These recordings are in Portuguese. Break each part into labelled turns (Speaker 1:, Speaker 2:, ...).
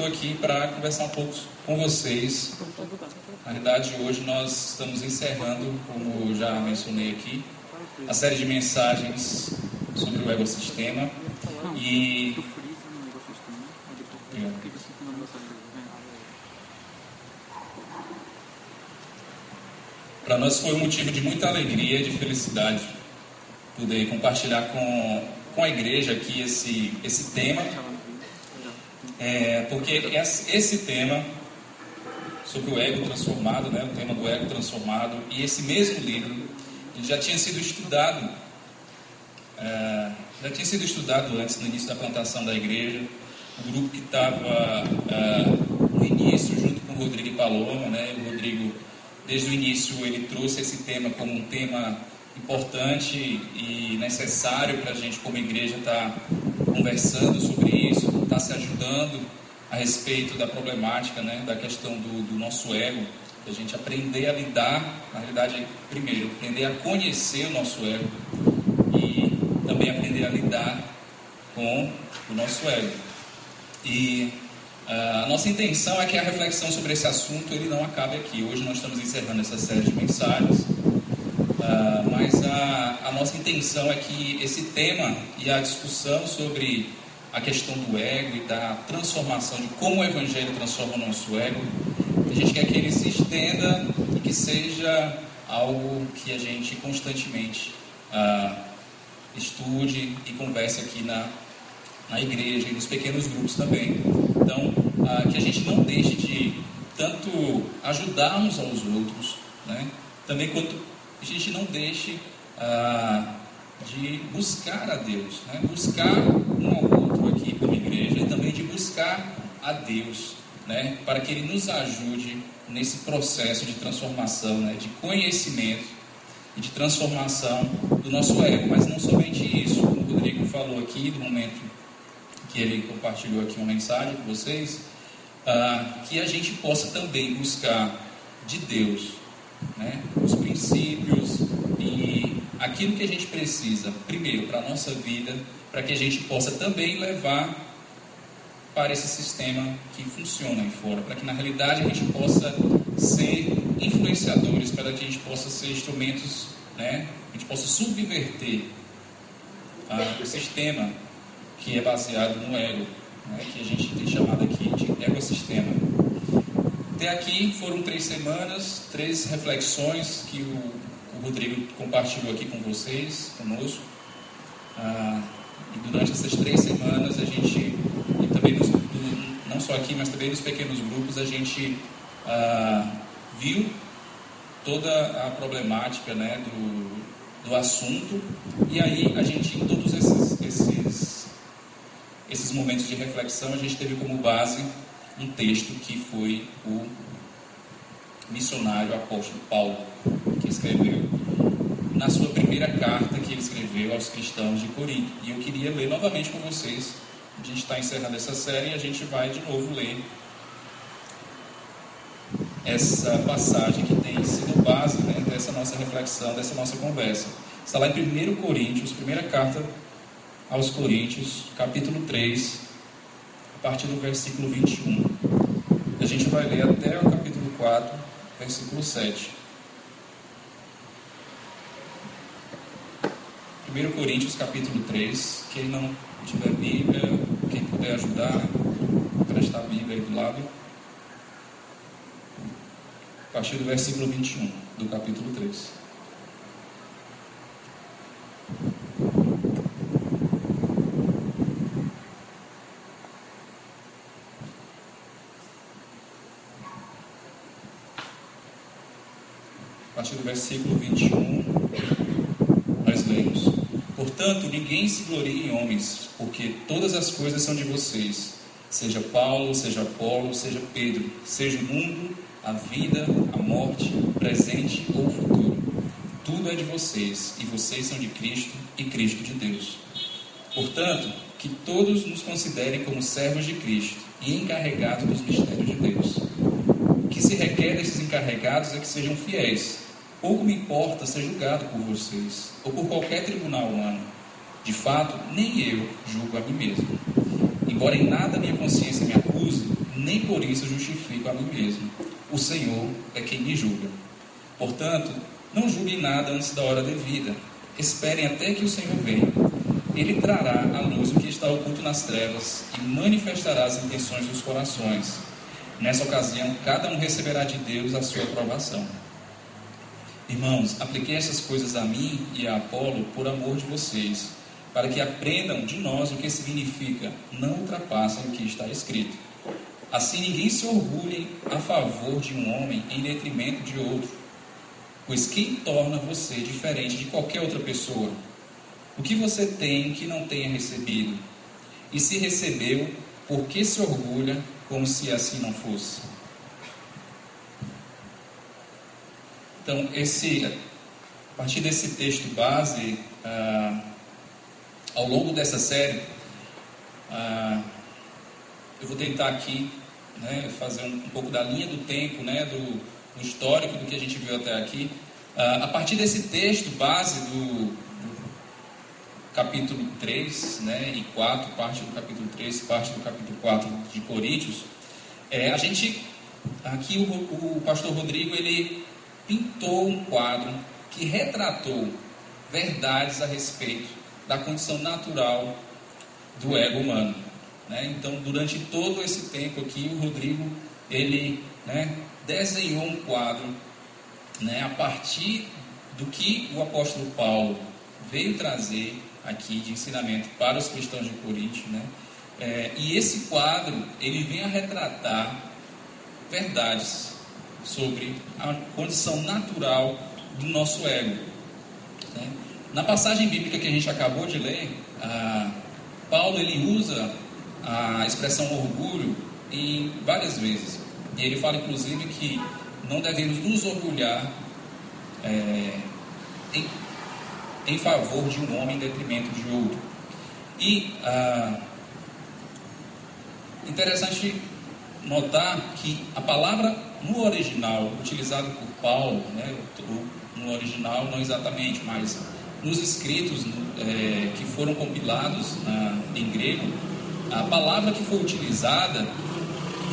Speaker 1: estou aqui para conversar um pouco com vocês. Na verdade, hoje nós estamos encerrando, como já mencionei aqui, a série de mensagens sobre o ecossistema e Para nós foi um motivo de muita alegria e de felicidade poder compartilhar com, com a igreja aqui esse, esse tema, é, porque esse tema sobre o ego transformado, né, o tema do ego transformado, e esse mesmo livro já tinha sido estudado, é, já tinha sido estudado antes, no início da plantação da igreja, o grupo que estava é, no início, junto com o Rodrigo e Paloma, né, o Rodrigo desde o início ele trouxe esse tema como um tema importante e necessário para a gente como igreja estar tá conversando sobre se ajudando a respeito da problemática, né, da questão do, do nosso ego, a gente aprender a lidar, na realidade, primeiro, aprender a conhecer o nosso ego e também aprender a lidar com o nosso ego. E Uh, a nossa intenção é que a reflexão sobre esse assunto ele não acabe aqui. Hoje nós estamos encerrando essa série de mensagens, uh, mas a, a, nossa intenção é que esse tema e a discussão sobre a questão do ego e da transformação, de como o Evangelho transforma o nosso ego, a gente quer que ele se estenda e que seja algo que a gente constantemente uh, estude e converse aqui na, na igreja e nos pequenos grupos também. Então, ah, que a gente não deixe de tanto ajudar uns aos outros, né? também quanto a gente não deixe ah, de buscar a Deus, né? buscar um ao outro aqui como igreja e também de buscar a Deus, né? para que Ele nos ajude nesse processo de transformação, né? de conhecimento e de transformação do nosso ego. Mas não somente isso, como o Rodrigo falou aqui, do momento que ele compartilhou aqui uma mensagem com vocês, ah, que a gente possa também buscar de Deus né, os princípios e aquilo que a gente precisa, primeiro, para a nossa vida, para que a gente possa também levar para esse sistema que funciona aí fora, para que na realidade a gente possa ser influenciadores, para que a gente possa ser instrumentos, né, a gente possa subverter ah, o sistema que é baseado no ego, né, que a gente tem chamado aqui de ecossistema. Até aqui foram três semanas, três reflexões que o, o Rodrigo compartilhou aqui com vocês, conosco. Ah, e durante essas três semanas a gente, e também nos, não só aqui, mas também nos pequenos grupos, a gente ah, viu toda a problemática né, do, do assunto. E aí a gente, em todos esses, esses esses momentos de reflexão, a gente teve como base um texto que foi o missionário apóstolo Paulo, que escreveu na sua primeira carta que ele escreveu aos cristãos de Corinto. E eu queria ler novamente com vocês. A gente está encerrando essa série e a gente vai de novo ler essa passagem que tem sido base né, dessa nossa reflexão, dessa nossa conversa. Está lá em 1 Coríntios, primeira carta aos Coríntios, capítulo 3, a partir do versículo 21. A gente vai ler até o capítulo 4, versículo 7. 1 Coríntios, capítulo 3. Quem não tiver Bíblia, puder ajudar, prestar a Bíblia aí do lado. A partir do versículo 21 do capítulo 3. partir do versículo 21, nós lemos: Portanto, ninguém se glorie em homens, porque todas as coisas são de vocês, seja Paulo, seja Apolo, seja Pedro, seja o mundo, a vida, a morte, presente ou futuro. Tudo é de vocês, e vocês são de Cristo e Cristo de Deus. Portanto, que todos nos considerem como servos de Cristo e encarregados dos mistérios de Deus. O que se requer desses encarregados é que sejam fiéis. Pouco me importa ser julgado por vocês ou por qualquer tribunal humano. De fato, nem eu julgo a mim mesmo. Embora em nada minha consciência me acuse, nem por isso justifico a mim mesmo. O Senhor é quem me julga. Portanto, não julguem nada antes da hora devida. Esperem até que o Senhor venha. Ele trará à luz o que está oculto nas trevas e manifestará as intenções dos corações. Nessa ocasião, cada um receberá de Deus a sua aprovação. Irmãos, apliquei essas coisas a mim e a Apolo por amor de vocês, para que aprendam de nós o que significa não ultrapassem o que está escrito. Assim ninguém se orgulhe a favor de um homem em detrimento de outro Pois quem torna você diferente de qualquer outra pessoa? O que você tem que não tenha recebido? E se recebeu, por que se orgulha como se assim não fosse? Então, esse, a partir desse texto base, ah, ao longo dessa série, ah, eu vou tentar aqui né, fazer um, um, pouco da linha do tempo, né, do, no histórico do que a gente viu até aqui. Uh, a partir desse texto base do, do, capítulo 3 né, e 4, parte do capítulo 3, parte do capítulo 4 de Coríntios, é, a gente, aqui o, o pastor Rodrigo, ele pintou um quadro que retratou verdades a respeito da condição natural do ego humano. Né? Então, durante todo esse tempo aqui, o Rodrigo ele né, desenhou um quadro né, a partir do que o apóstolo Paulo veio trazer aqui de ensinamento para os cristãos de Corinto, né? É, e esse quadro ele vem a retratar verdades sobre a condição natural do nosso ego. Né? Na passagem bíblica que a gente acabou de ler, Paulo ele usa a expressão orgulho em várias vezes. E ele fala, inclusive, que não devemos nos orgulhar é, em, em, favor de um homem em detrimento de outro. E ah, interessante notar que a palavra no original, utilizada por Paulo, né, no original não exatamente, mas nos escritos é, que foram compilados na, em grego, a palavra que foi utilizada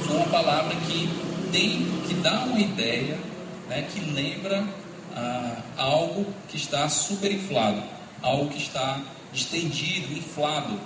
Speaker 1: foi uma palavra que tem, que dá uma ideia, né, que lembra ah, algo que está superinflado, algo que está estendido, inflado,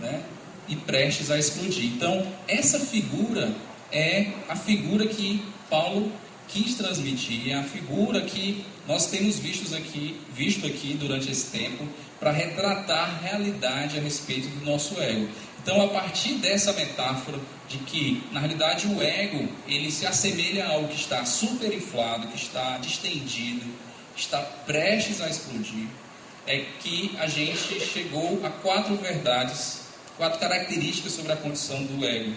Speaker 1: né, e prestes a explodir. Então, essa figura é a figura que Paulo quis transmitir, é a figura que nós temos visto aqui, visto aqui durante esse tempo, para retratar a realidade a respeito do nosso ego. Então, a partir dessa metáfora de que, na realidade, o ego ele se assemelha a algo que está superinflado, que está distendido, que está prestes a explodir, é que a gente chegou a quatro verdades, quatro características sobre a condição do ego.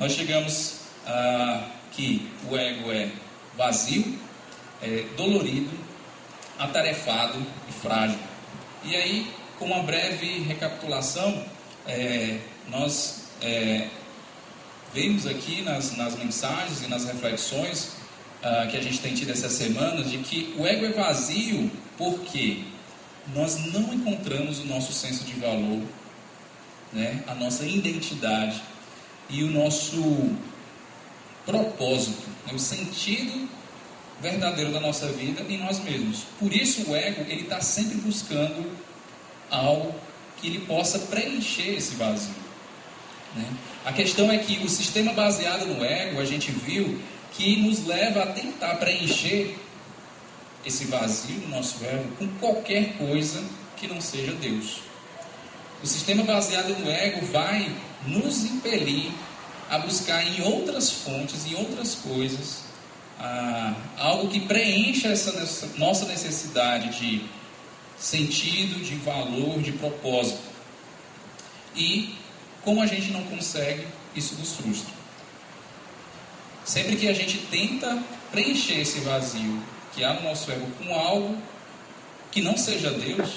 Speaker 1: Nós chegamos a que o ego é vazio, é dolorido, atarefado e frágil. E aí, com uma breve recapitulação, é, nós é, vemos aqui nas, nas mensagens e nas reflexões uh, que a gente tem tido essa semana de que o ego é vazio porque nós não encontramos o nosso senso de valor, né, a nossa identidade e o nosso propósito, né, o sentido verdadeiro da nossa vida em nós mesmos. Por isso o ego ele está sempre buscando algo que ele possa preencher esse vazio. Né? A questão é que o sistema baseado no ego, a gente viu que nos leva a tentar preencher esse vazio do nosso ego com qualquer coisa que não seja Deus. O sistema baseado no ego vai nos impelir a buscar em outras fontes, em outras coisas, ah, algo que preencha essa nossa necessidade de sentido, de valor, de propósito. E como a gente não consegue, isso nos frustra. Sempre que a gente tenta preencher esse vazio que há no nosso ego com algo que não seja Deus,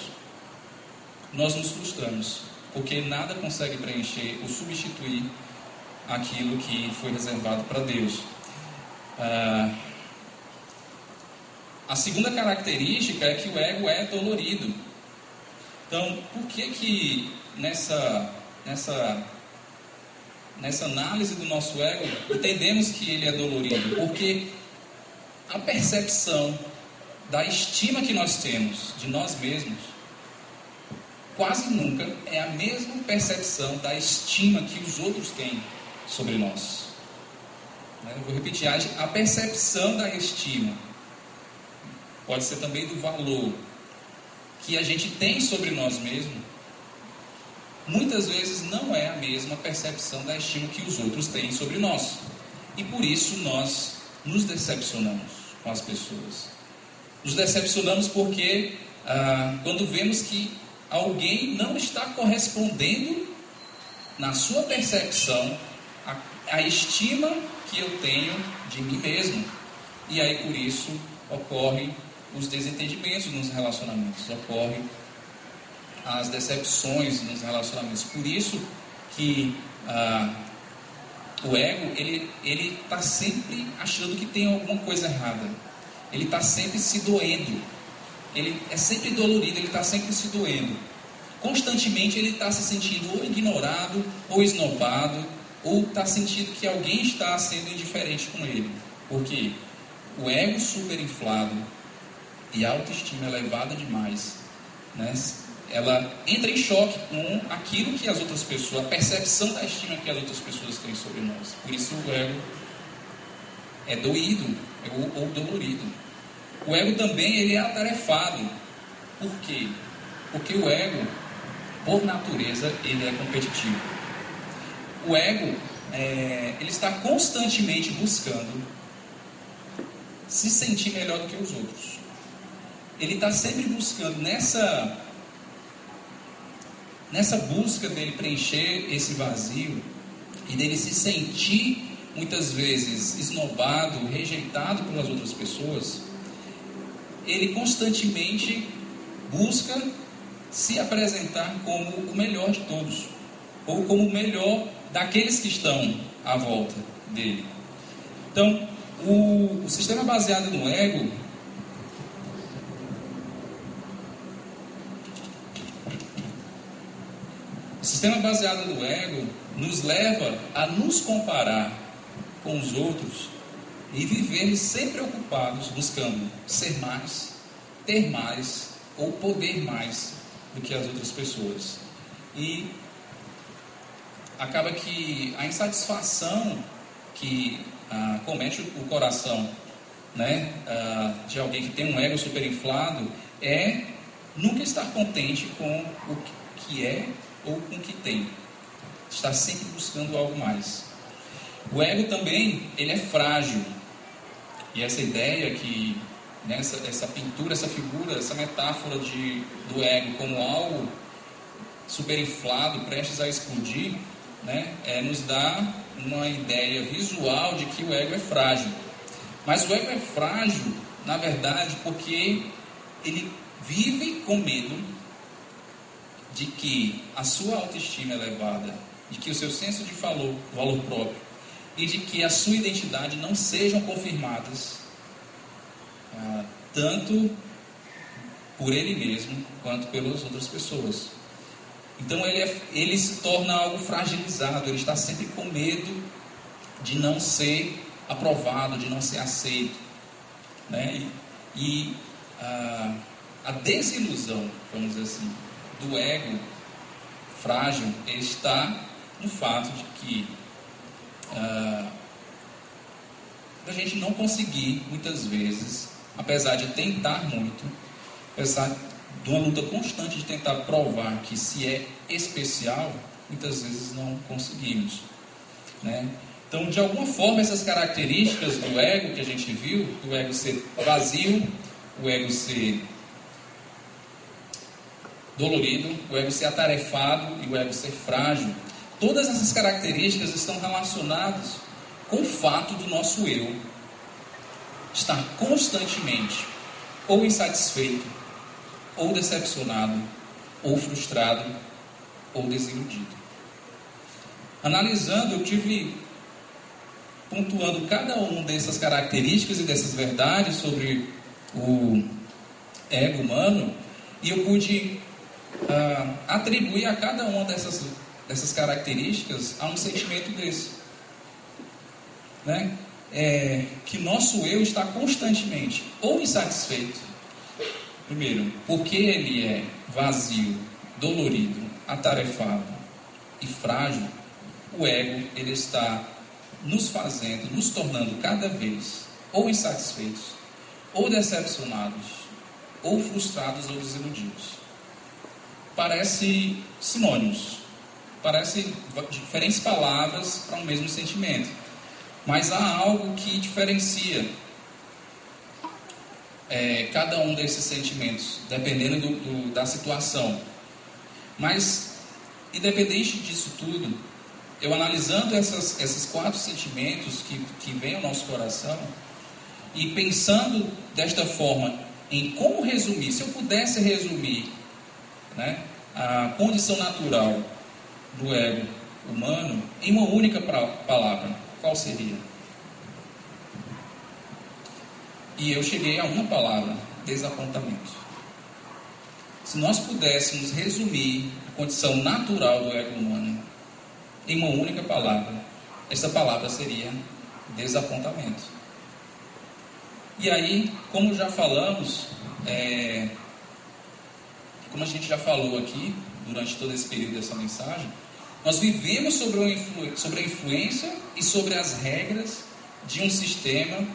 Speaker 1: nós nos frustramos, porque nada consegue preencher ou substituir aquilo que foi reservado para Deus. Ah, a segunda característica é que o ego é dolorido. Então, por que que nessa, nessa, nessa análise do nosso ego entendemos que ele é dolorido? Porque a percepção da estima que nós temos de nós mesmos quase nunca é a mesma percepção da estima que os outros têm sobre nós. Eu vou repetir, a percepção da estima pode ser também do valor que a gente tem sobre nós mesmos, muitas vezes não é a mesma percepção da estima que os outros têm sobre nós. E por isso nós nos decepcionamos com as pessoas. Nos decepcionamos porque ah, quando vemos que alguém não está correspondendo na sua percepção a, estima que eu tenho de mim mesmo. E aí por isso ocorre os desentendimentos nos relacionamentos, ocorrem as decepções nos relacionamentos. Por isso que ah, o ego ele ele está sempre achando que tem alguma coisa errada. Ele está sempre se doendo. Ele é sempre dolorido. Ele está sempre se doendo. Constantemente ele está se sentindo ou ignorado, ou esnobado, ou está sentindo que alguém está sendo indiferente com ele. Porque o ego superinflado, e a autoestima elevada demais, né, ela entra em choque com aquilo que as outras pessoas, a percepção da estima que as outras pessoas têm sobre nós. Por isso o ego é doído ou, ou dolorido. O ego também ele é atarefado. Por quê? Porque o ego, por natureza, ele é competitivo. O ego, é, ele está constantemente buscando se sentir melhor do que os outros. Ele está sempre buscando nessa nessa busca dele preencher esse vazio e dele se sentir muitas vezes esnobado, rejeitado pelas outras pessoas, ele constantemente busca se apresentar como o melhor de todos, ou como o melhor daqueles que estão à volta dele. Então, o, o sistema baseado no ego, O sistema baseado no ego nos leva a nos comparar com os outros e vivermos sempre ocupados buscando ser mais, ter mais ou poder mais do que as outras pessoas. E acaba que a insatisfação que ah, comete o coração né, ah, de alguém que tem um ego superinflado é nunca estar contente com o que é ou com o que tem. Está sempre buscando algo mais. O ego também, ele é frágil. E essa ideia que, nessa né, essa pintura, essa figura, essa metáfora de, do ego como algo superinflado, prestes a explodir, né, é, nos dá uma ideia visual de que o ego é frágil. Mas o ego é frágil, na verdade, porque ele vive com medo de que a sua autoestima é elevada, de que o seu senso de valor, valor próprio e de que a sua identidade não sejam confirmadas ah, tanto por ele mesmo quanto pelas outras pessoas. Então ele, é, ele se torna algo fragilizado, ele está sempre com medo de não ser aprovado, de não ser aceito. Né? E, ah, a desilusão, vamos dizer assim, do ego frágil está no fato de que a gente não conseguir, muitas vezes, apesar de tentar muito, apesar de uma luta constante de tentar provar que se é especial, muitas vezes não conseguimos. Né? Então, de alguma forma, essas características do ego que a gente viu, o ego ser vazio, o ego ser dolorido, o ego ser atarefado e o ego ser frágil. Todas essas características estão relacionadas com o fato do nosso eu estar constantemente ou insatisfeito, ou decepcionado, ou frustrado, ou desiludido. Analisando, eu tive pontuando cada uma dessas características e dessas verdades sobre o ego humano, e eu pude uh, atribuir a cada uma dessas, dessas características a um sentimento desse. Né? É, que nosso eu está constantemente ou insatisfeito, primeiro, porque ele é vazio, dolorido, atarefado e frágil, o ego ele está nos fazendo, nos tornando cada vez ou insatisfeitos, ou decepcionados, ou frustrados ou desiludidos. Parece sinônimos, parece diferentes palavras para um mesmo sentimento, mas há algo que diferencia é, cada um desses sentimentos, dependendo do, do, da situação. Mas, independente disso tudo, eu analisando essas, esses quatro sentimentos que, que vêm ao nosso coração e pensando desta forma em como resumir, se eu pudesse resumir né, a condição natural do ego humano em uma única palavra, qual seria? E eu cheguei a uma palavra: desapontamento. Se nós pudéssemos resumir a condição natural do ego humano em uma única palavra, essa palavra seria desapontamento. E aí, como já falamos, é, como a gente já falou aqui durante todo esse período dessa mensagem, nós vivemos sobre, sobre a influência e sobre as regras de um sistema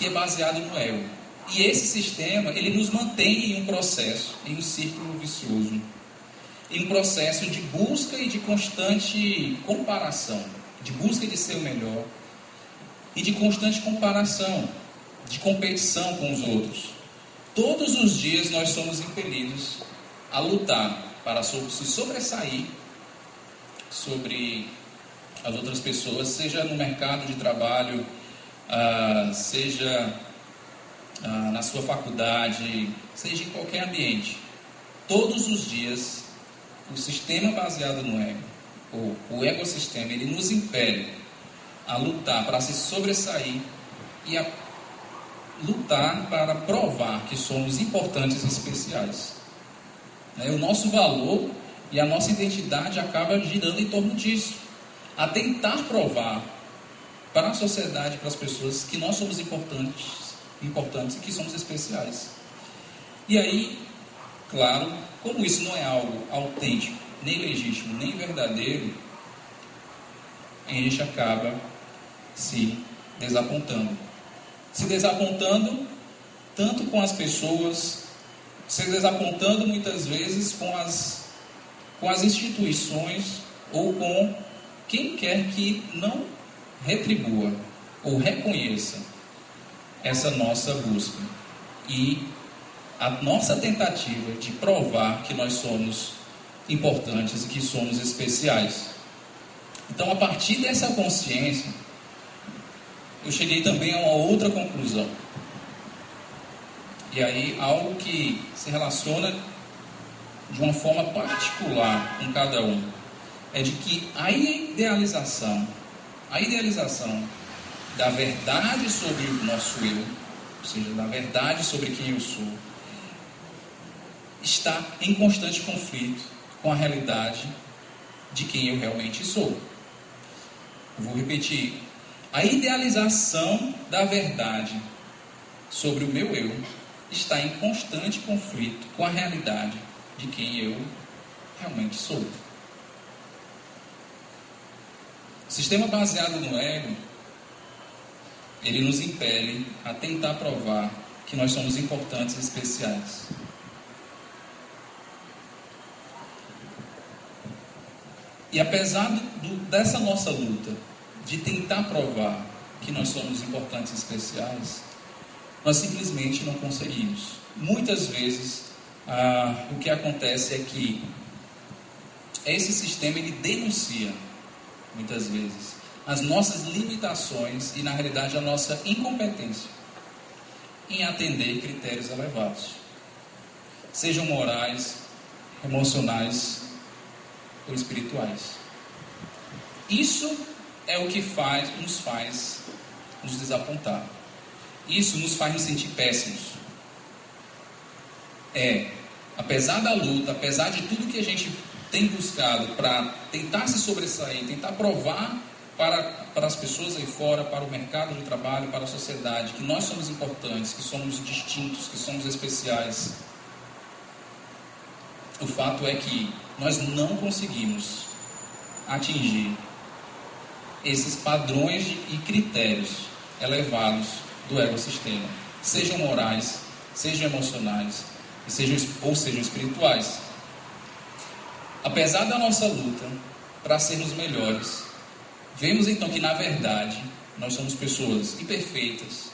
Speaker 1: que é baseado no ego. E esse sistema, ele nos mantém em um processo, em um círculo vicioso em um processo de busca e de constante comparação, de busca de ser o melhor e de constante comparação, de competição com os outros. Todos os dias nós somos impelidos a lutar para se sobressair sobre as outras pessoas, seja no mercado de trabalho, ah, seja ah, na sua faculdade, seja em qualquer ambiente. Todos os dias o sistema baseado no ego, ou o ecossistema, ele nos impele a lutar para se sobressair e a lutar para provar que somos importantes e especiais. Né? O nosso valor e a nossa identidade acaba girando em torno disso, a tentar provar para a sociedade, para as pessoas, que nós somos importantes, importantes e que somos especiais. E aí, claro, como isso não é algo autêntico, nem legítimo, nem verdadeiro, a gente acaba se desapontando. Se desapontando tanto com as pessoas, se desapontando muitas vezes com as, com as instituições ou com quem quer que não retribua ou reconheça essa nossa busca. E a nossa tentativa de provar que nós somos importantes e que somos especiais. Então, a partir dessa consciência, eu cheguei também a uma outra conclusão. E aí, algo que se relaciona de uma forma particular com cada um, é de que a idealização, a idealização da verdade sobre o nosso eu, ou seja, da verdade sobre quem eu sou, está em constante conflito com a realidade de quem eu realmente sou. Eu vou repetir. A idealização da verdade sobre o meu eu está em constante conflito com a realidade de quem eu realmente sou. Sistema baseado no ego, ele nos impele a tentar provar que nós somos importantes e especiais. E apesar do, dessa nossa luta de tentar provar que nós somos importantes e especiais, nós simplesmente não conseguimos. Muitas vezes ah, o que acontece é que esse sistema ele denuncia, muitas vezes, as nossas limitações e na realidade a nossa incompetência em atender critérios elevados, sejam morais, emocionais ou espirituais. Isso é o que faz, nos faz nos desapontar. Isso nos faz nos sentir péssimos. É, apesar da luta, apesar de tudo que a gente tem buscado para tentar se sobressair, tentar provar para, para as pessoas aí fora, para o mercado de trabalho, para a sociedade, que nós somos importantes, que somos distintos, que somos especiais. O fato é que nós não conseguimos atingir esses padrões e critérios elevados do ecossistema, sejam morais, sejam emocionais, sejam, ou sejam espirituais. Apesar da nossa luta para sermos melhores, vemos então que na verdade nós somos pessoas imperfeitas,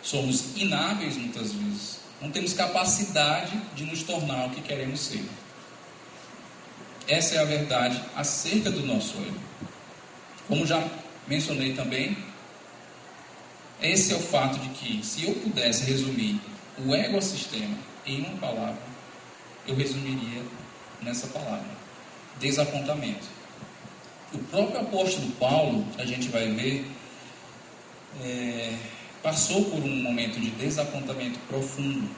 Speaker 1: somos inábeis muitas vezes, não temos capacidade de nos tornar o que queremos ser. Essa é a verdade acerca do nosso erro. Como já mencionei também, esse é o fato de que, se eu pudesse resumir o ecossistema em uma palavra, eu resumiria nessa palavra: desapontamento. O próprio apóstolo Paulo, a gente vai ver, é, passou por um momento de desapontamento profundo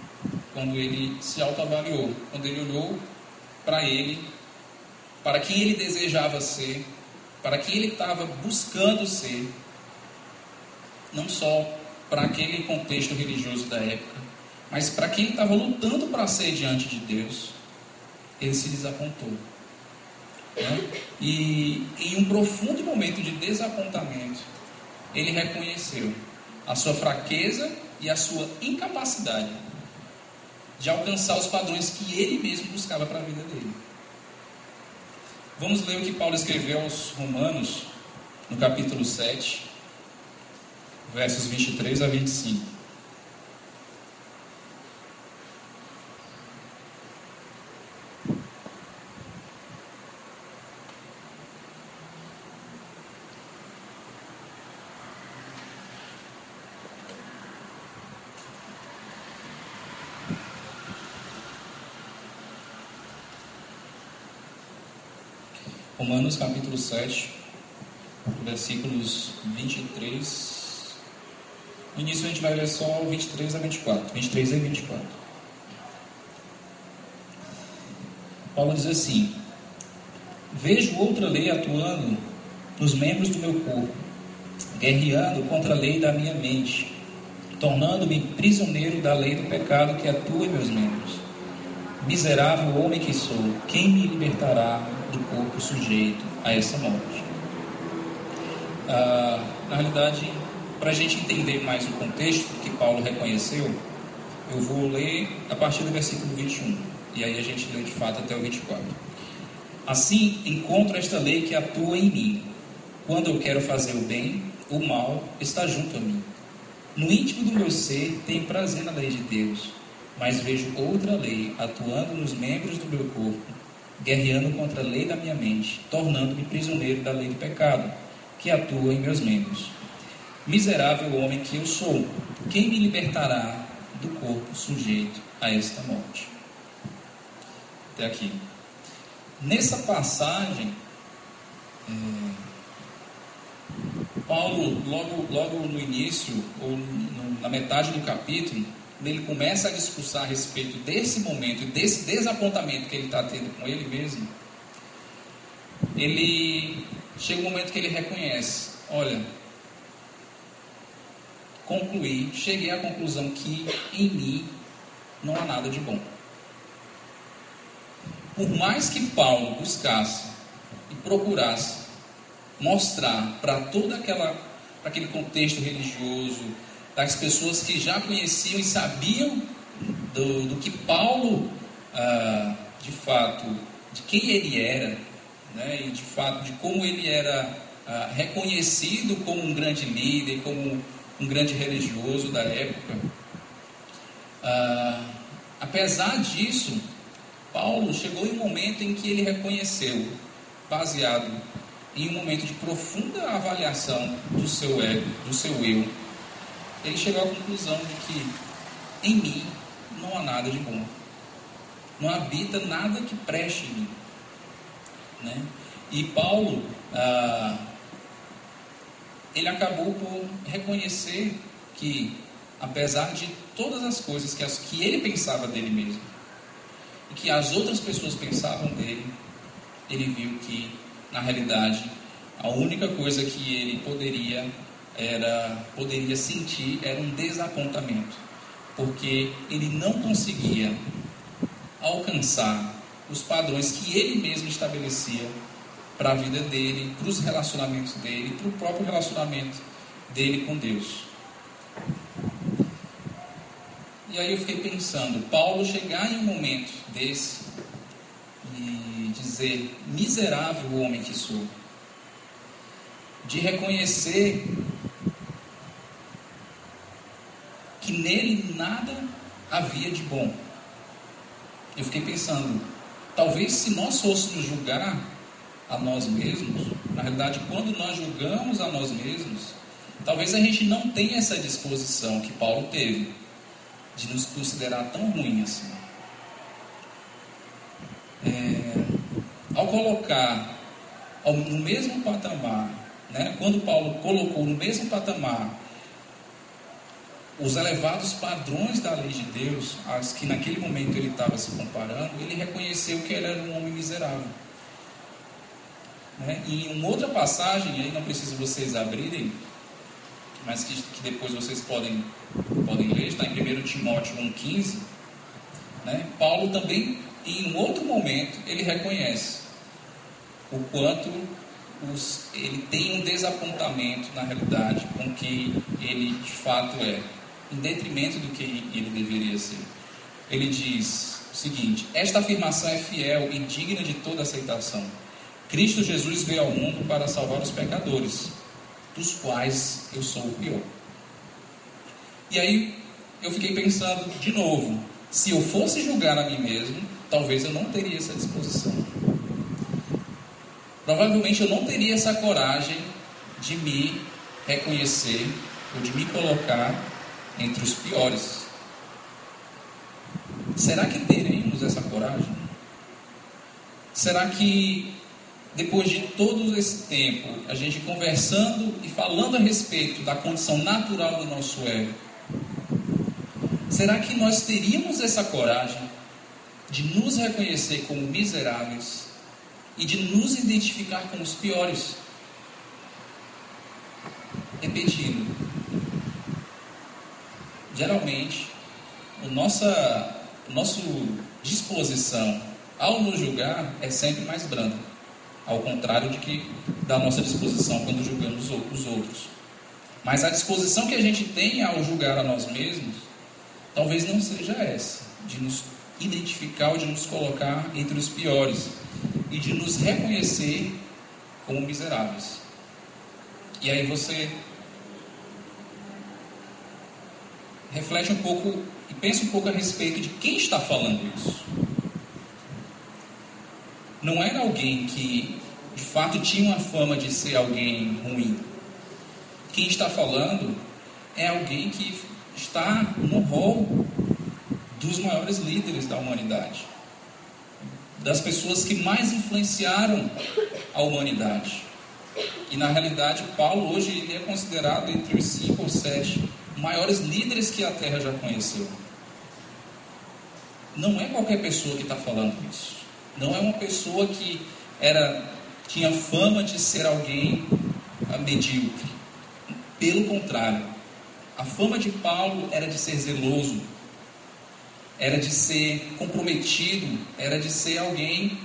Speaker 1: quando ele se autoavaliou, quando ele olhou para ele, para quem ele desejava ser, para quem ele estava buscando ser, não só para aquele contexto religioso da época, mas para quem ele estava lutando para ser diante de Deus, ele se desapontou. Né? E em um profundo momento de desapontamento, ele reconheceu a sua fraqueza e a sua incapacidade de alcançar os padrões que ele mesmo buscava para a vida dele. Vamos ler o que Paulo escreveu aos Romanos, no capítulo 7, versos 23 a 25. Romanos capítulo 7, versículos 23. No início a gente vai ler só 23 a 24. 23 a 24. Paulo diz assim: Vejo outra lei atuando nos membros do meu corpo, guerreando contra a lei da minha mente, tornando-me prisioneiro da lei do pecado que atua em meus membros. Miserável homem que sou, quem me libertará do corpo sujeito a essa morte. Ah, na realidade, para a gente entender mais o contexto que Paulo reconheceu, eu vou ler a partir do versículo 21, e aí a gente lê de fato até o 24. Assim, encontro esta lei que atua em mim. Quando eu quero fazer o bem, o mal está junto a mim. No íntimo do meu ser, tenho prazer na lei de Deus, mas vejo outra lei atuando nos membros do meu corpo guerreando contra a lei da minha mente, tornando-me prisioneiro da lei do pecado, que atua em meus membros. Miserável homem que eu sou, quem me libertará do corpo sujeito a esta morte? Até aqui. Nessa passagem, é, Paulo, logo, logo no início, ou no, na metade do capítulo, ele começa a discursar a respeito desse momento e desse desapontamento que ele está tendo com ele mesmo, ele chega um momento que ele reconhece: olha, concluí, cheguei à conclusão que em mim não há nada de bom. Por mais que Paulo buscasse e procurasse mostrar para toda aquela, aquele contexto religioso, das pessoas que já conheciam e sabiam do, do que Paulo, ah, de fato, de quem ele era, né, e de fato de como ele era ah, reconhecido como um grande líder, como um grande religioso da época. Ah, apesar disso, Paulo chegou em um momento em que ele reconheceu, baseado em um momento de profunda avaliação do seu ego, do seu eu, ele chegou à conclusão de que em mim não há nada de bom. Não habita nada que preste em mim. Né? E Paulo, ah, ele acabou por reconhecer que, apesar de todas as coisas que, as, que ele pensava dele mesmo, e que as outras pessoas pensavam dele, ele viu que, na realidade, a única coisa que ele poderia era poderia sentir era um desapontamento, porque ele não conseguia alcançar os padrões que ele mesmo estabelecia para a vida dele, para os relacionamentos dele, para o próprio relacionamento dele com Deus. E aí eu fiquei pensando, Paulo chegar em um momento desse e dizer, miserável homem que sou, de reconhecer que nele nada havia de bom. Eu fiquei pensando, talvez se nós fôssemos julgar a nós mesmos, na realidade, quando nós julgamos a nós mesmos, talvez a gente não tenha essa disposição que Paulo teve de nos considerar tão ruim assim. É, ao colocar no mesmo patamar, né, quando Paulo colocou no mesmo patamar os elevados padrões da lei de Deus, as que naquele momento ele estava se comparando, ele reconheceu que ele era um homem miserável. Né? E em uma outra passagem, aí não preciso vocês abrirem, mas que, que depois vocês podem, podem ler, está em 1 Timóteo 1,15. Né? Paulo também, em um outro momento, ele reconhece o quanto os, ele tem um desapontamento na realidade com que ele de fato é, em detrimento do que ele deveria ser. Ele diz o seguinte: Esta afirmação é fiel e digna de toda aceitação Cristo Jesus veio ao mundo para salvar os pecadores, dos quais eu sou o pior. E aí eu fiquei pensando de novo: se eu fosse julgar a mim mesmo, talvez eu não teria essa disposição. Provavelmente eu não teria essa coragem de me reconhecer ou de me colocar entre os piores. Será que teremos essa coragem? Será que depois de todo esse tempo, a gente conversando e falando a respeito da condição natural do nosso ego, será que nós teríamos essa coragem de nos reconhecer como miseráveis e de nos identificar com os piores? Repetindo, geralmente, o nossa, o nosso disposição ao nos julgar é sempre mais branda ao contrário de que da nossa disposição quando julgamos os outros. Mas a disposição que a gente tem ao julgar a nós mesmos, talvez não seja essa, de nos identificar ou de nos colocar entre os piores e de nos reconhecer como miseráveis. E aí você reflete um pouco e pensa um pouco a respeito de quem está falando isso não era alguém que de fato tinha uma fama de ser alguém ruim. Quem está falando é alguém que está no rol dos maiores líderes da humanidade, das pessoas que mais influenciaram a humanidade. E na realidade, Paulo hoje ele é considerado entre os cinco ou sete maiores líderes que a Terra já conheceu. Não é qualquer pessoa que está falando isso. Não é uma pessoa que era tinha fama de ser alguém ah, medíocre. Pelo contrário, a fama de Paulo era de ser zeloso, era de ser comprometido, era de ser alguém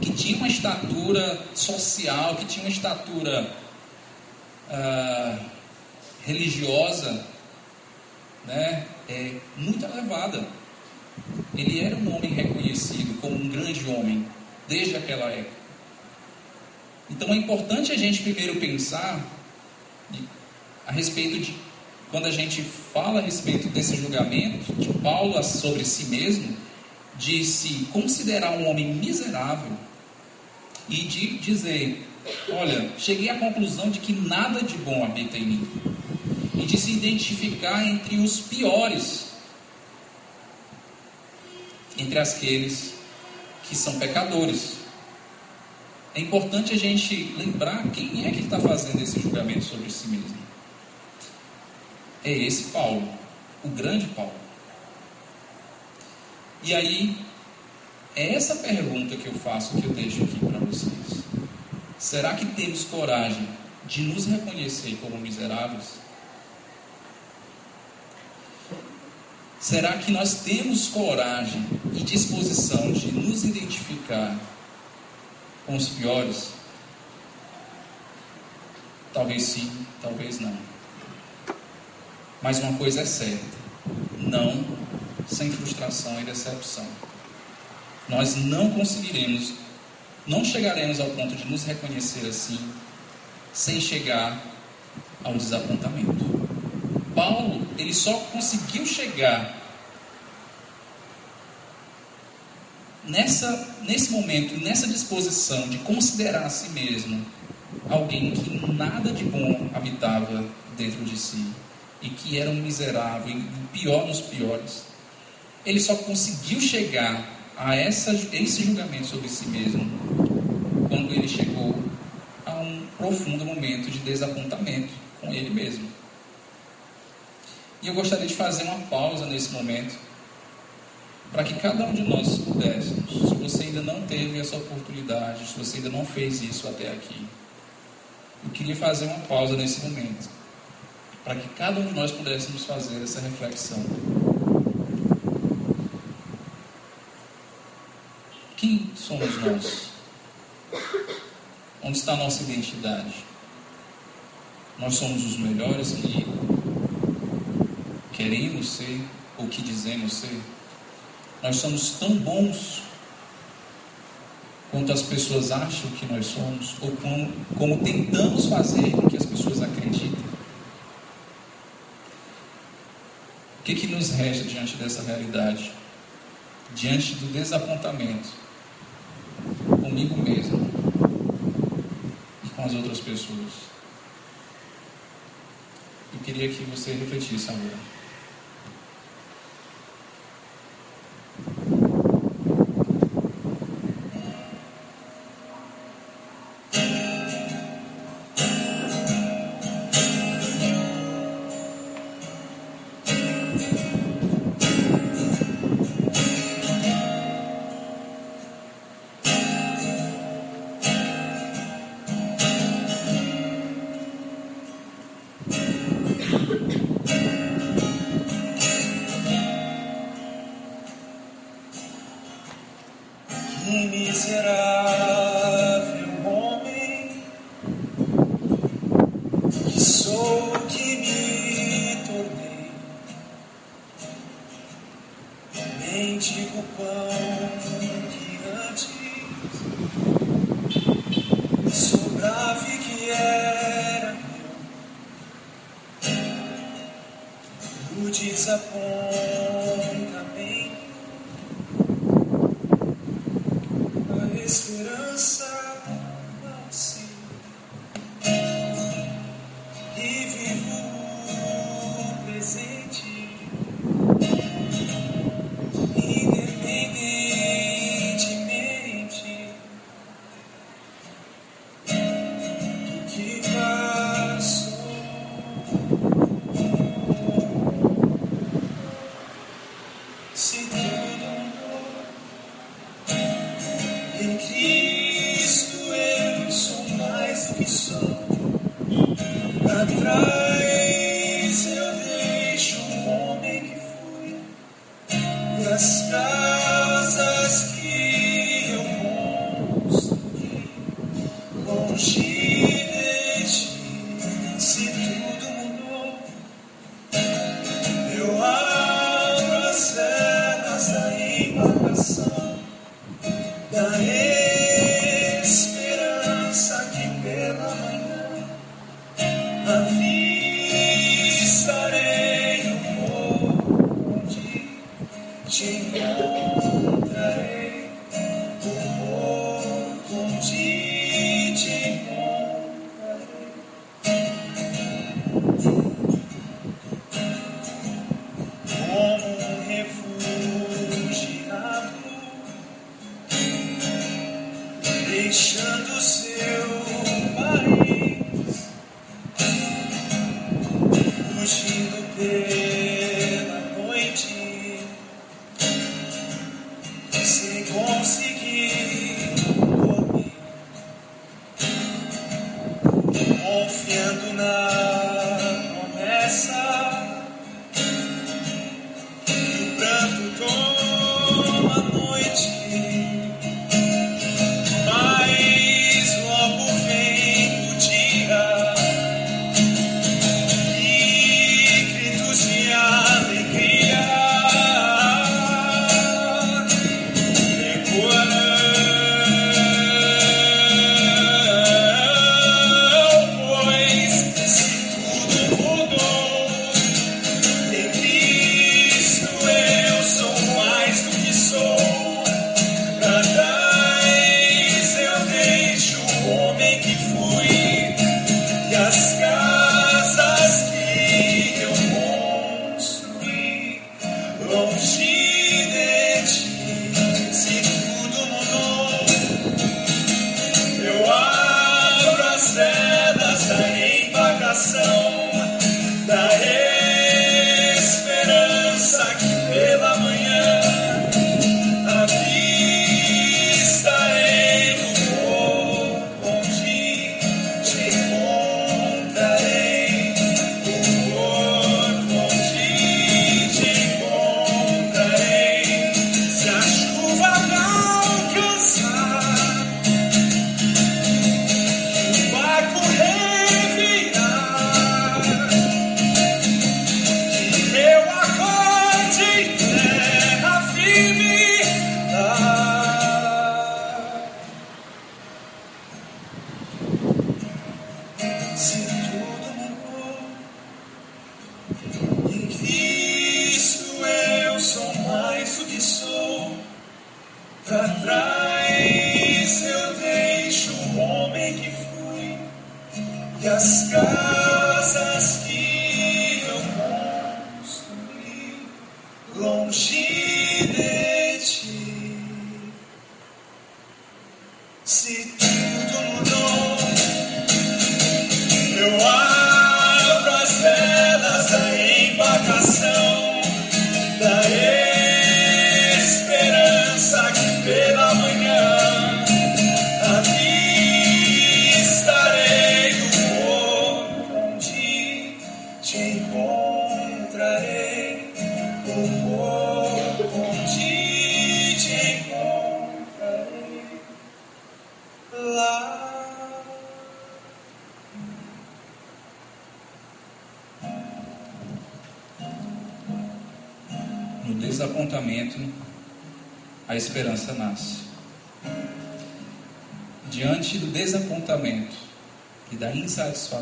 Speaker 1: que tinha uma estatura social, que tinha uma estatura ah, religiosa, né, é, muito elevada. Ele era um homem reconhecido como um grande homem desde aquela época. Então é importante a gente primeiro pensar a respeito de quando a gente fala a respeito desse julgamento de Paulo sobre si mesmo, de se considerar um homem miserável e de dizer: Olha, cheguei à conclusão de que nada de bom habita em mim, e de se identificar entre os piores entre aqueles que são pecadores. é importante a gente lembrar quem é que está fazendo esse julgamento sobre si mesmo. É esse Paulo, o grande Paulo. E aí, é essa pergunta que eu faço, que eu deixo aqui para vocês. Será que temos coragem de nos reconhecer como miseráveis? Será que nós temos coragem e disposição de nos identificar com os piores? Talvez sim, talvez não. Mas uma coisa é certa: não sem frustração e decepção. Nós não conseguiremos, não chegaremos ao ponto de nos reconhecer assim, sem chegar ao desapontamento. Paulo, ele só conseguiu chegar nessa, nesse momento, nessa disposição de considerar a si mesmo alguém que nada de bom habitava dentro de si e que era um miserável e o pior dos piores. Ele só conseguiu chegar a essa, esse julgamento sobre si mesmo quando ele chegou a um profundo momento de desapontamento com ele mesmo. E eu gostaria de fazer uma pausa nesse momento, para que cada um de nós pudéssemos, se você ainda não teve essa oportunidade, se você ainda não fez isso até aqui, eu queria fazer uma pausa nesse momento, para que cada um de nós pudéssemos fazer essa reflexão. Quem somos nós? Onde está a nossa identidade? Nós somos os melhores que queremos ser ou que dizemos ser. Nós somos tão bons quanto as pessoas acham que nós somos, ou como, como tentamos fazer com que as pessoas acreditem. O que, que nos resta diante dessa realidade? Diante do desapontamento comigo mesmo e com as outras pessoas. Eu queria que você refletisse agora.
Speaker 2: Bye. Deixando seu país, fugindo pela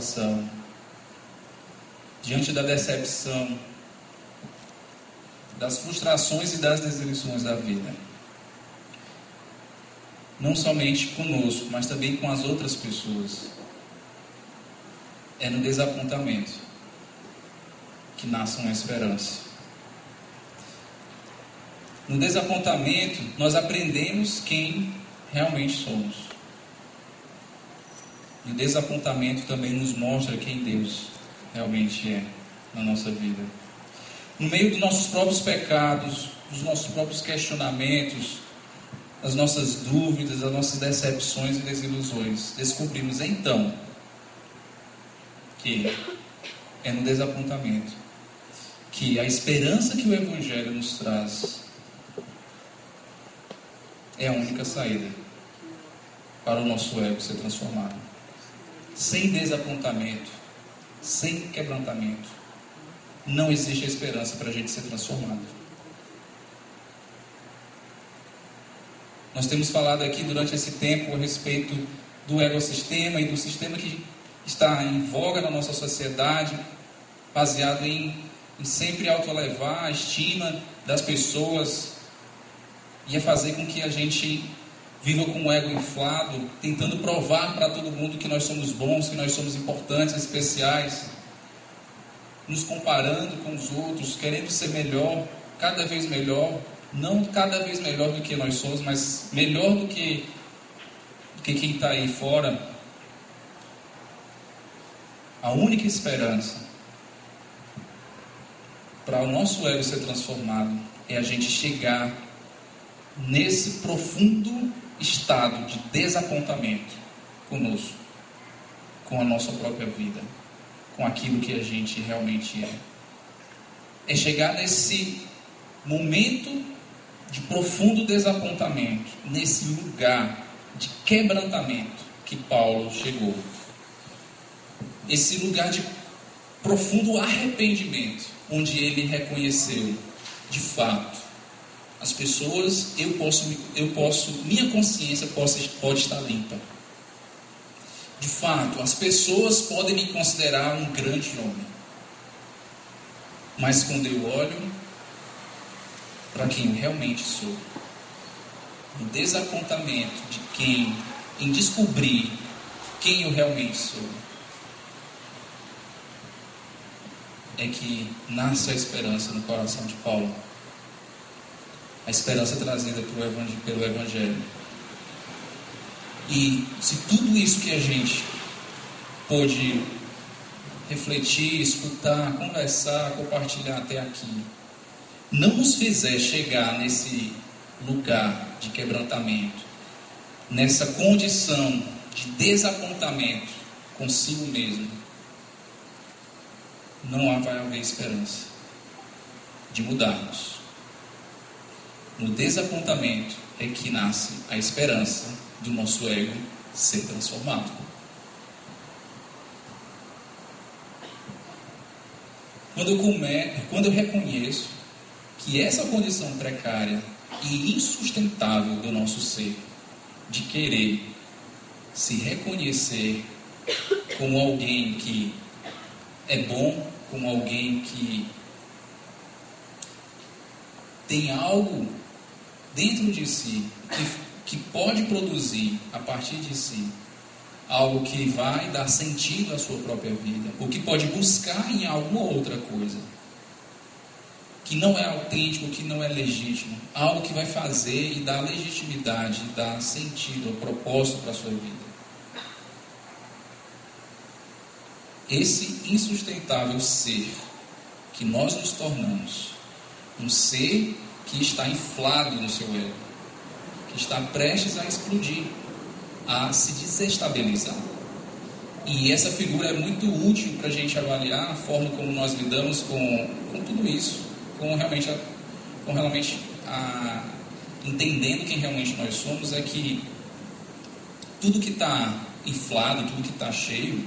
Speaker 1: insatisfação, diante da decepção, das frustrações e das desilusões da vida, não somente conosco, mas também com as outras pessoas, é no desapontamento que nasce uma esperança. No desapontamento, nós aprendemos quem realmente somos. E o desapontamento também nos mostra quem Deus realmente é na nossa vida. No meio dos nossos próprios pecados, dos nossos próprios questionamentos, das nossas dúvidas, das nossas decepções e desilusões, descobrimos então que é no desapontamento que a esperança que o Evangelho nos traz é a única saída para o nosso ego ser transformado. Sem desapontamento, sem quebrantamento, não existe esperança para a gente ser transformado. Nós temos falado aqui durante esse tempo a respeito do ecossistema e do sistema que está em voga na nossa sociedade, baseado em, em sempre autoelevar a estima das pessoas e a fazer com que a gente viva com o ego inflado, tentando provar para todo mundo que nós somos bons, que nós somos importantes, especiais, nos comparando com os outros, querendo ser melhor, cada vez melhor, não cada vez melhor do que nós somos, mas melhor do que Porque quem está aí fora, a única esperança para o nosso ego ser transformado é a gente chegar nesse profundo estado de desapontamento conosco, com a nossa própria vida, com aquilo que a gente realmente é. É chegar nesse momento de profundo desapontamento, nesse lugar de quebrantamento que Paulo chegou. Esse lugar de profundo arrependimento, onde ele reconheceu, de fato, as pessoas, eu posso, eu posso, minha consciência pode, pode estar limpa. De fato, as pessoas podem me considerar um grande homem. Mas quando eu olho para quem eu realmente sou, no desapontamento de quem, em descobrir quem eu realmente sou, é que nasce a esperança no coração de Paulo. A esperança trazida pelo Evangelho. E se tudo isso que a gente pôde refletir, escutar, conversar, compartilhar até aqui, não nos fizer chegar nesse lugar de quebrantamento, nessa condição de desapontamento consigo mesmo, não vai haver esperança de mudarmos. No desapontamento é que nasce a esperança do nosso ego ser transformado. Quando eu, come, quando eu reconheço que essa condição precária e insustentável do nosso ser, de querer se reconhecer como alguém que é bom, como alguém que tem algo dentro de si que que pode produzir a partir de si algo que vai dar sentido à sua própria vida, ou que pode buscar em alguma outra coisa que não é autêntico, que não é legítimo, algo que vai fazer e dar legitimidade, dar sentido, propósito para a sua vida. Esse insustentável ser que nós nos tornamos, um ser que está inflado no seu ego, que está prestes a explodir, a se desestabilizar. E essa figura é muito útil para a gente avaliar a forma como nós lidamos com, com tudo isso, com realmente, a, com realmente a, entendendo quem realmente nós somos, é que tudo que está inflado, tudo que está cheio,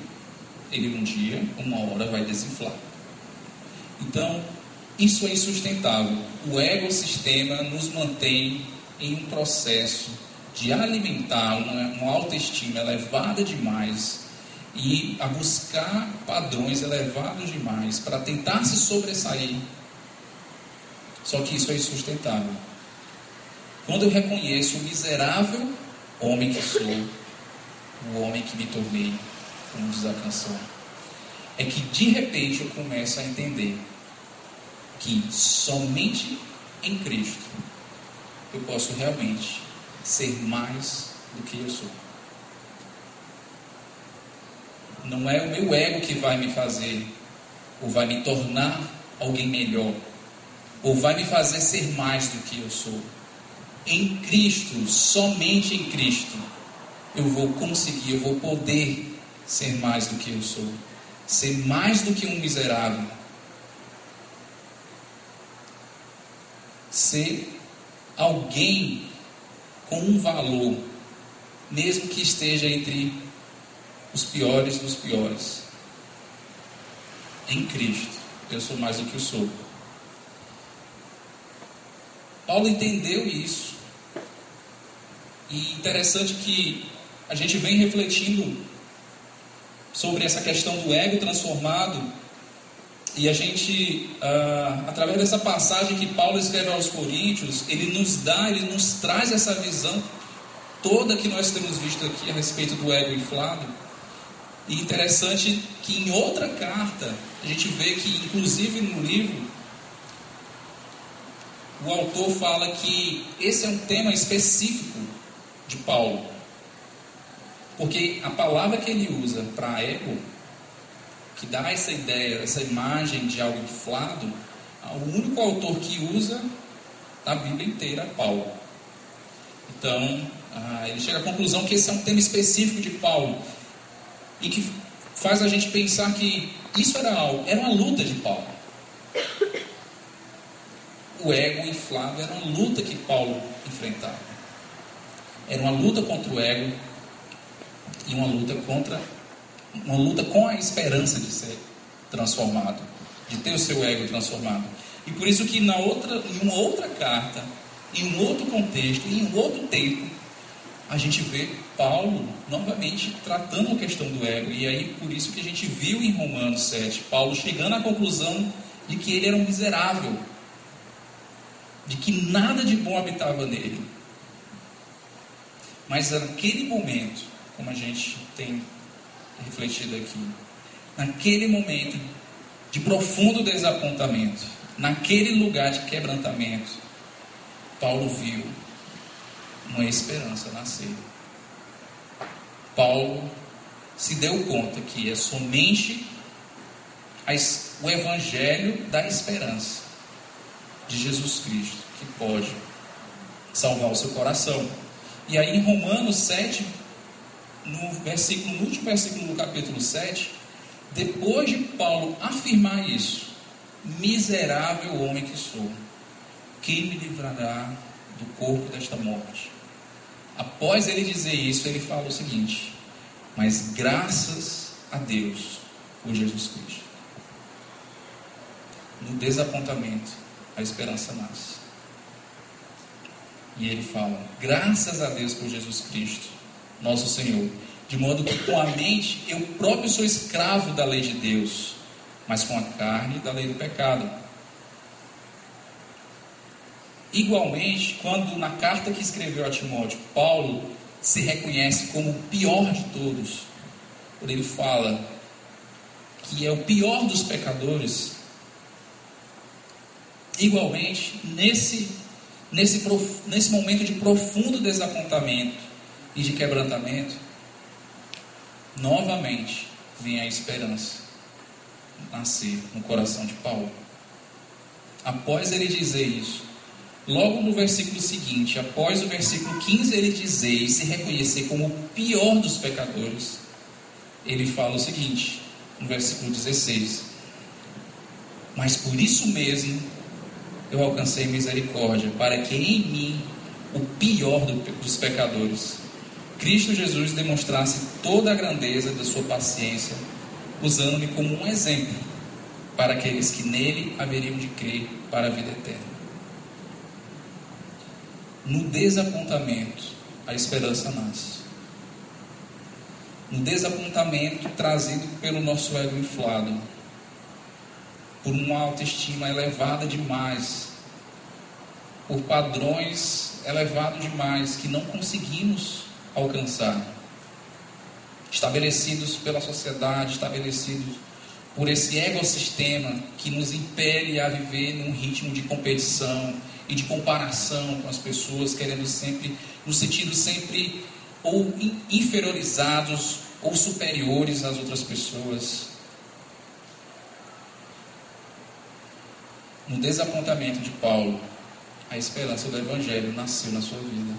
Speaker 1: ele um dia, uma hora vai desinflar. Então, isso é insustentável. O ecossistema nos mantém em um processo de alimentar uma, uma autoestima elevada demais e a buscar padrões elevados demais para tentar se sobressair. Só que isso é insustentável. Quando eu reconheço o miserável homem que sou, o homem que me tornei, como diz a canção, é que de repente eu começo a entender que somente em Cristo eu posso realmente ser mais do que eu sou. Não é o meu ego que vai me fazer, ou vai me tornar alguém melhor, ou vai me fazer ser mais do que eu sou. Em Cristo, somente em Cristo, eu vou conseguir, eu vou poder ser mais do que eu sou, ser mais do que um miserável, ser alguém com um valor, mesmo que esteja entre os piores dos piores. Em Cristo, eu sou mais do que eu sou. Paulo entendeu isso. E interessante que a gente vem refletindo sobre essa questão do ego transformado e a gente, ah, através dessa passagem que Paulo escreve aos Coríntios, ele nos dá, ele nos traz essa visão toda que nós temos visto aqui a respeito do ego inflado. E interessante que em outra carta, a gente vê que, inclusive no livro, o autor fala que esse é um tema específico de Paulo. Porque a palavra que ele usa para ego, que dá essa ideia, essa imagem de algo inflado, o único autor que usa na Bíblia inteira é Paulo. Então, ah, ele chega à conclusão que esse é um tema específico de Paulo e que faz a gente pensar que isso era algo, era uma luta de Paulo. O ego inflado era uma luta que Paulo enfrentava. Era uma luta contra o ego e uma luta contra uma luta com a esperança de ser transformado, de ter o seu ego transformado. E por isso que na outra, em uma outra carta, em um outro contexto, em um outro tempo, a gente vê Paulo novamente tratando a questão do ego. E aí por isso que a gente viu em Romanos 7, Paulo chegando à conclusão de que ele era um miserável, de que nada de bom habitava nele. Mas naquele momento, como a gente tem refletido aqui, naquele momento de profundo desapontamento, naquele lugar de quebrantamento, Paulo viu uma esperança nascer. Paulo se deu conta que é somente o evangelho da esperança de Jesus Cristo que pode salvar o seu coração. E aí em Romanos 7, no, versículo, no último versículo do capítulo 7, depois de Paulo afirmar isso, miserável homem que sou, quem me livrará do corpo desta morte? Após ele dizer isso, ele fala o seguinte: Mas graças a Deus por Jesus Cristo. No desapontamento, a esperança nasce. E ele fala: Graças a Deus por Jesus Cristo, nosso Senhor. De modo que com a mente eu próprio sou escravo da lei de Deus, mas com a carne da lei do pecado. Igualmente, quando na carta que escreveu a Timóteo, Paulo se reconhece como o pior de todos, quando ele fala que é o pior dos pecadores, igualmente, nesse, nesse, nesse momento de profundo desapontamento e de quebrantamento, novamente vem a esperança nascer no coração de Paulo. Após ele dizer isso, Logo no versículo seguinte, após o versículo 15 ele dizer e se reconhecer como o pior dos pecadores, ele fala o seguinte, no versículo 16: Mas por isso mesmo eu alcancei misericórdia, para que em mim, o pior do, dos pecadores, Cristo Jesus demonstrasse toda a grandeza da sua paciência, usando-me como um exemplo para aqueles que nele haveriam de crer para a vida eterna. No desapontamento, a esperança nasce. No desapontamento trazido pelo nosso ego inflado, por uma autoestima elevada demais, por padrões elevados demais que não conseguimos alcançar, estabelecidos pela sociedade, estabelecidos por esse ecossistema que nos impele a viver num ritmo de competição, e de comparação com as pessoas, querendo sempre, no sentido sempre ou inferiorizados ou superiores às outras pessoas. No desapontamento de Paulo, a esperança do Evangelho nasceu na sua vida.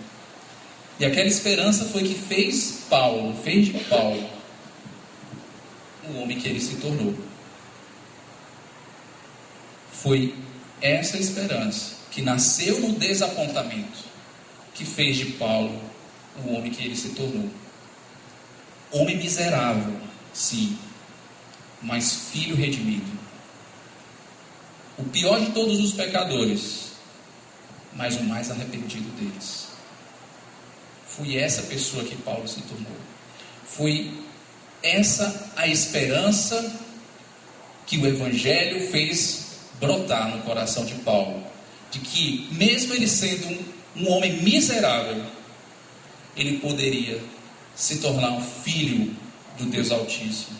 Speaker 1: E aquela esperança foi que fez Paulo, fez de Paulo, o homem que ele se tornou. Foi essa esperança que nasceu no desapontamento, que fez de Paulo o homem que ele se tornou. Homem miserável, sim, mas filho redimido. O pior de todos os pecadores, mas o mais arrependido deles. Foi essa pessoa que Paulo se tornou. Foi essa a esperança que o Evangelho fez brotar no coração de Paulo de que, mesmo ele sendo um, um homem miserável, ele poderia se tornar um filho do Deus Altíssimo.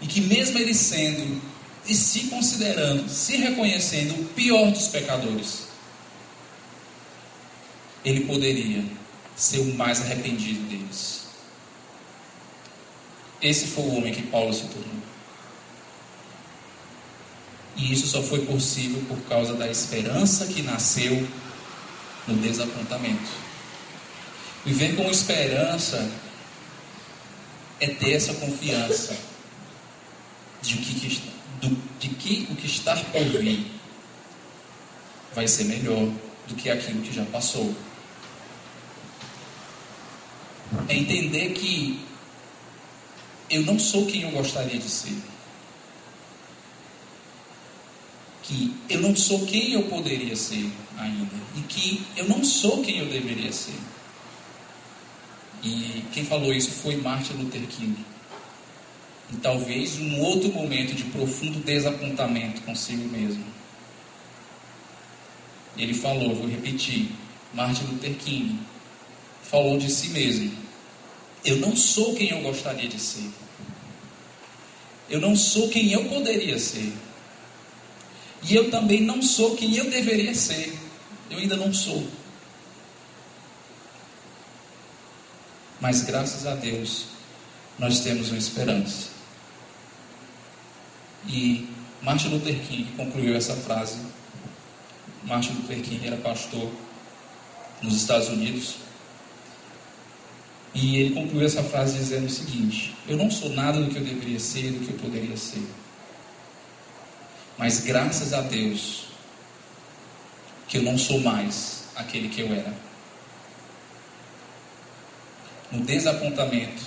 Speaker 1: E que, mesmo ele sendo e se considerando, se reconhecendo o pior dos pecadores, ele poderia ser o mais arrependido deles. Esse foi o homem que Paulo se tornou. E isso só foi possível por causa da esperança que nasceu no desapontamento. Viver com esperança é ter essa confiança de que, do, de que o que está por vir vai ser melhor do que aquilo que já passou. É entender que eu não sou quem eu gostaria de ser. Que eu não sou quem eu poderia ser ainda. E que eu não sou quem eu deveria ser. E quem falou isso foi Martin Luther King. E talvez um outro momento de profundo desapontamento consigo mesmo. Ele falou, vou repetir, Martin Luther King falou de si mesmo. Eu não sou quem eu gostaria de ser. Eu não sou quem eu poderia ser. E eu também não sou quem eu deveria ser. Eu ainda não sou. Mas graças a Deus, nós temos uma esperança. E Martin Luther King concluiu essa frase. Martin Luther King era pastor nos Estados Unidos. E ele concluiu essa frase dizendo o seguinte: Eu não sou nada do que eu deveria ser, do que eu poderia ser. Mas graças a Deus, que eu não sou mais aquele que eu era. No desapontamento,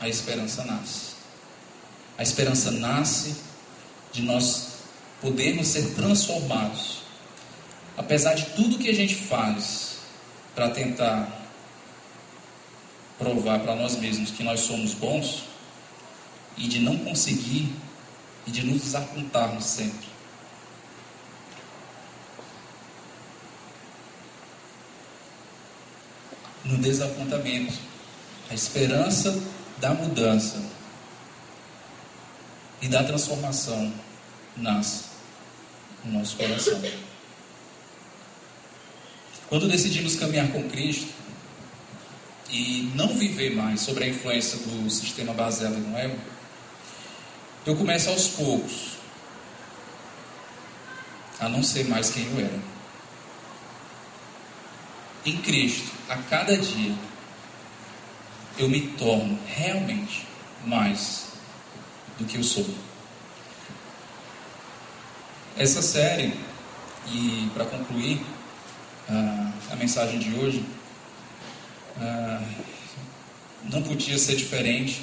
Speaker 1: a esperança nasce. A esperança nasce de nós podermos ser transformados. Apesar de tudo que a gente faz para tentar provar para nós mesmos que nós somos bons e de não conseguir e de nos desapontarmos sempre. No desapontamento, a esperança da mudança e da transformação nasce no nosso coração. Quando decidimos caminhar com Cristo e não viver mais sobre a influência do sistema baseado no ego, eu começo aos poucos a não ser mais quem eu era. Em Cristo, a cada dia, eu me torno realmente mais do que eu sou. Essa série, e para concluir a, a mensagem de hoje, não podia ser diferente.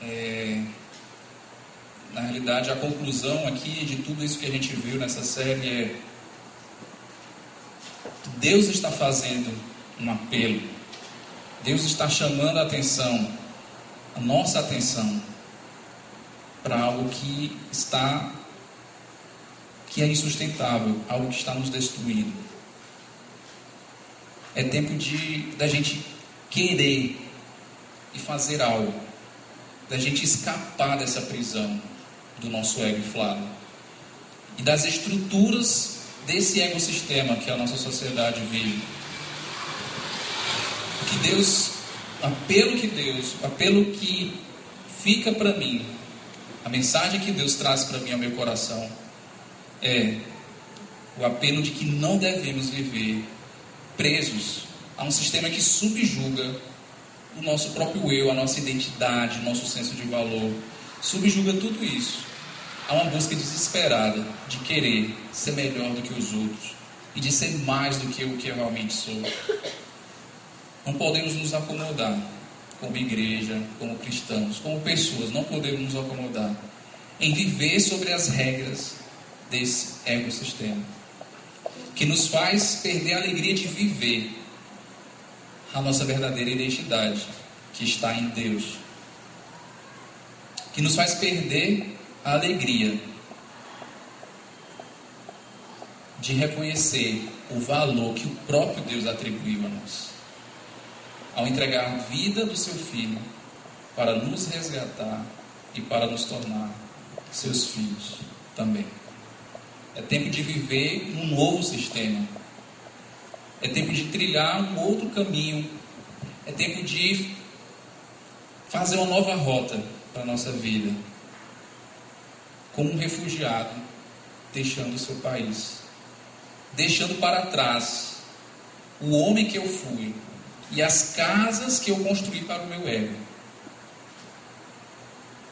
Speaker 1: É, na realidade, a conclusão aqui de tudo isso que a gente viu nessa série é: Deus está fazendo um apelo, Deus está chamando a atenção, a nossa atenção, para algo que está que é insustentável, algo que está nos destruindo. É tempo de da gente querer e fazer algo, da gente escapar dessa prisão do nosso ego inflado e das estruturas desse ecossistema que a nossa sociedade vive. O que Deus, apelo que Deus, apelo que fica para mim, a mensagem que Deus traz para mim ao meu coração é o apelo de que não devemos viver presos a um sistema que subjuga o nosso próprio eu, a nossa identidade, o nosso senso de valor. Subjuga tudo isso. Há uma busca desesperada de querer ser melhor do que os outros e de ser mais do que o que eu realmente sou. Não podemos nos acomodar como igreja, como cristãos, como pessoas, não podemos nos acomodar em viver sobre as regras desse ecossistema que nos faz perder a alegria de viver a nossa verdadeira identidade, que está em Deus. Que nos faz perder a alegria de reconhecer o valor que o próprio Deus atribuiu a nós. Ao entregar a vida do seu filho para nos resgatar e para nos tornar seus filhos também. É tempo de viver um novo sistema é tempo de trilhar um outro caminho. É tempo de fazer uma nova rota para a nossa vida. Como um refugiado, deixando o seu país, deixando para trás o homem que eu fui e as casas que eu construí para o meu ego,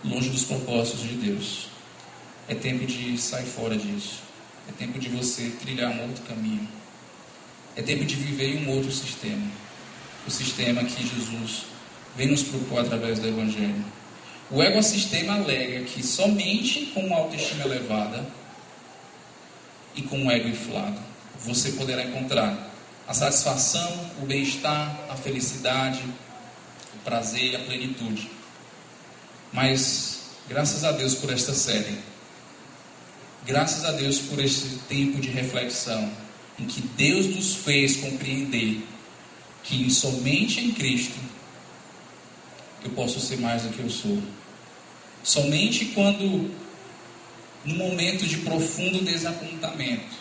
Speaker 1: longe dos propósitos de Deus. É tempo de sair fora disso. É tempo de você trilhar um outro caminho. É tempo de viver em um outro sistema. O sistema que Jesus vem nos propor através do Evangelho. O ecossistema alega que somente com uma autoestima elevada e com um ego inflado você poderá encontrar a satisfação, o bem-estar, a felicidade, o prazer e a plenitude. Mas, graças a Deus por esta série, graças a Deus por este tempo de reflexão, em que Deus nos fez compreender que somente em Cristo eu posso ser mais do que eu sou. Somente quando, no momento de profundo desapontamento,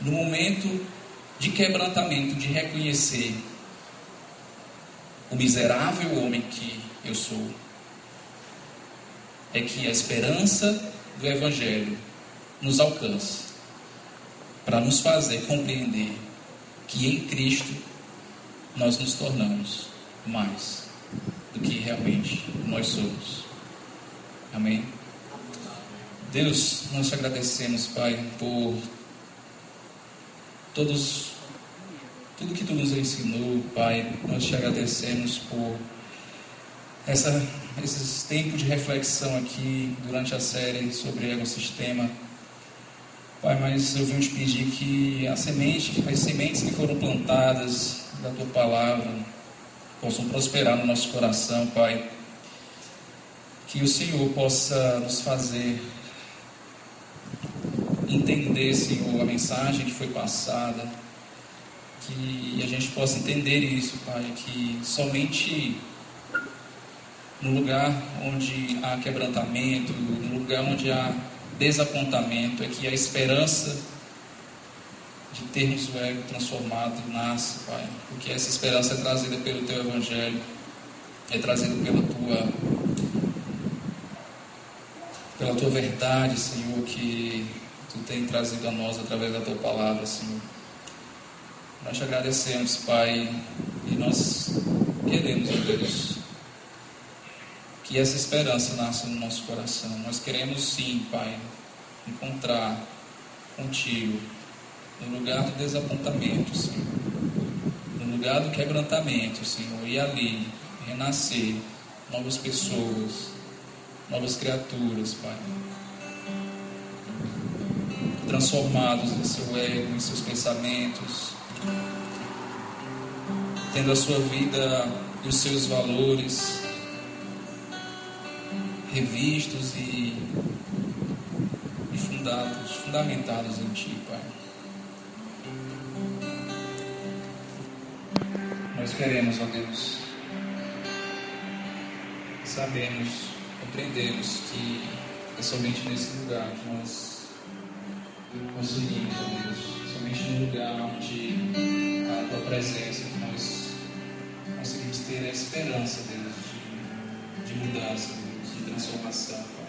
Speaker 1: no momento de quebrantamento, de reconhecer o miserável homem que eu sou, é que a esperança do Evangelho nos alcança para nos fazer compreender que em Cristo nós nos tornamos mais do que realmente nós somos. Amém? Deus, nós te agradecemos, Pai, por todos, tudo que tu nos ensinou, Pai. Nós te agradecemos por essa, esses tempos de reflexão aqui durante a série sobre ecossistema. Pai, mas eu vim te pedir que a semente, as sementes que foram plantadas da tua palavra possam prosperar no nosso coração, Pai. Que o Senhor possa nos fazer entender, Senhor, a mensagem que foi passada. Que a gente possa entender isso, Pai, que somente no lugar onde há quebrantamento, no lugar onde há desapontamento, é que a esperança de termos o ego transformado nasce, Pai. Porque essa esperança é trazida pelo Teu Evangelho, é trazida pela Tua, pela Tua verdade, Senhor, que Tu tem trazido a nós através da Tua palavra, Senhor. Nós te agradecemos, Pai, e nós queremos, Deus, que essa esperança nasça no nosso coração. Nós queremos sim, Pai, encontrar contigo no lugar do desapontamento, Senhor, no lugar do quebrantamento, Senhor, e ali renascer novas pessoas, novas criaturas, Pai, transformados em seu ego, em seus pensamentos, tendo a sua vida e os seus valores revistos e, fundados, fundamentados em Ti, Pai. Nós queremos, ó Deus, sabemos, compreendemos que é somente nesse lugar que nós conseguimos, ó Deus, somente no lugar onde a Tua presença que nós conseguimos ter a esperança, Deus, de, de mudança, Deus, de transformação, Pai.